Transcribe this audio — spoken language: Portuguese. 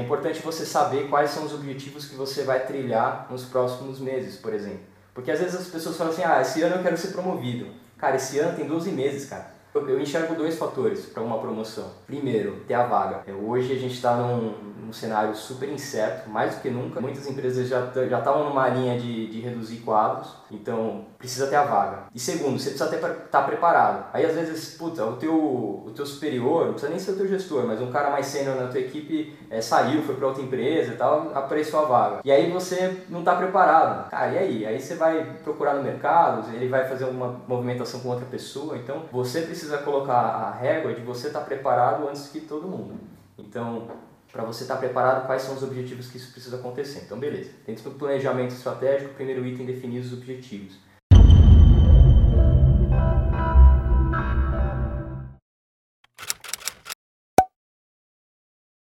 é importante você saber quais são os objetivos que você vai trilhar nos próximos meses, por exemplo. Porque às vezes as pessoas falam assim, ah, esse ano eu quero ser promovido. Cara, esse ano tem 12 meses, cara. Eu, enxergo dois fatores para uma promoção. Primeiro, ter a vaga. É, hoje a gente está num, num cenário super incerto, mais do que nunca. Muitas empresas já estavam numa linha de, de reduzir quadros, então precisa ter a vaga. E segundo, você precisa estar tá preparado. Aí às vezes, puta, o teu, o teu superior, não precisa nem ser o teu gestor, mas um cara mais sênior na tua equipe é, saiu, foi para outra empresa e tal, apareceu a vaga. E aí você não está preparado. Cara, e aí? Aí você vai procurar no mercado, ele vai fazer uma movimentação com outra pessoa, então você precisa colocar a régua de você estar tá preparado antes que todo mundo. Então, para você estar tá preparado, quais são os objetivos que isso precisa acontecer. Então, beleza. Dentro do planejamento estratégico, primeiro item, definir os objetivos.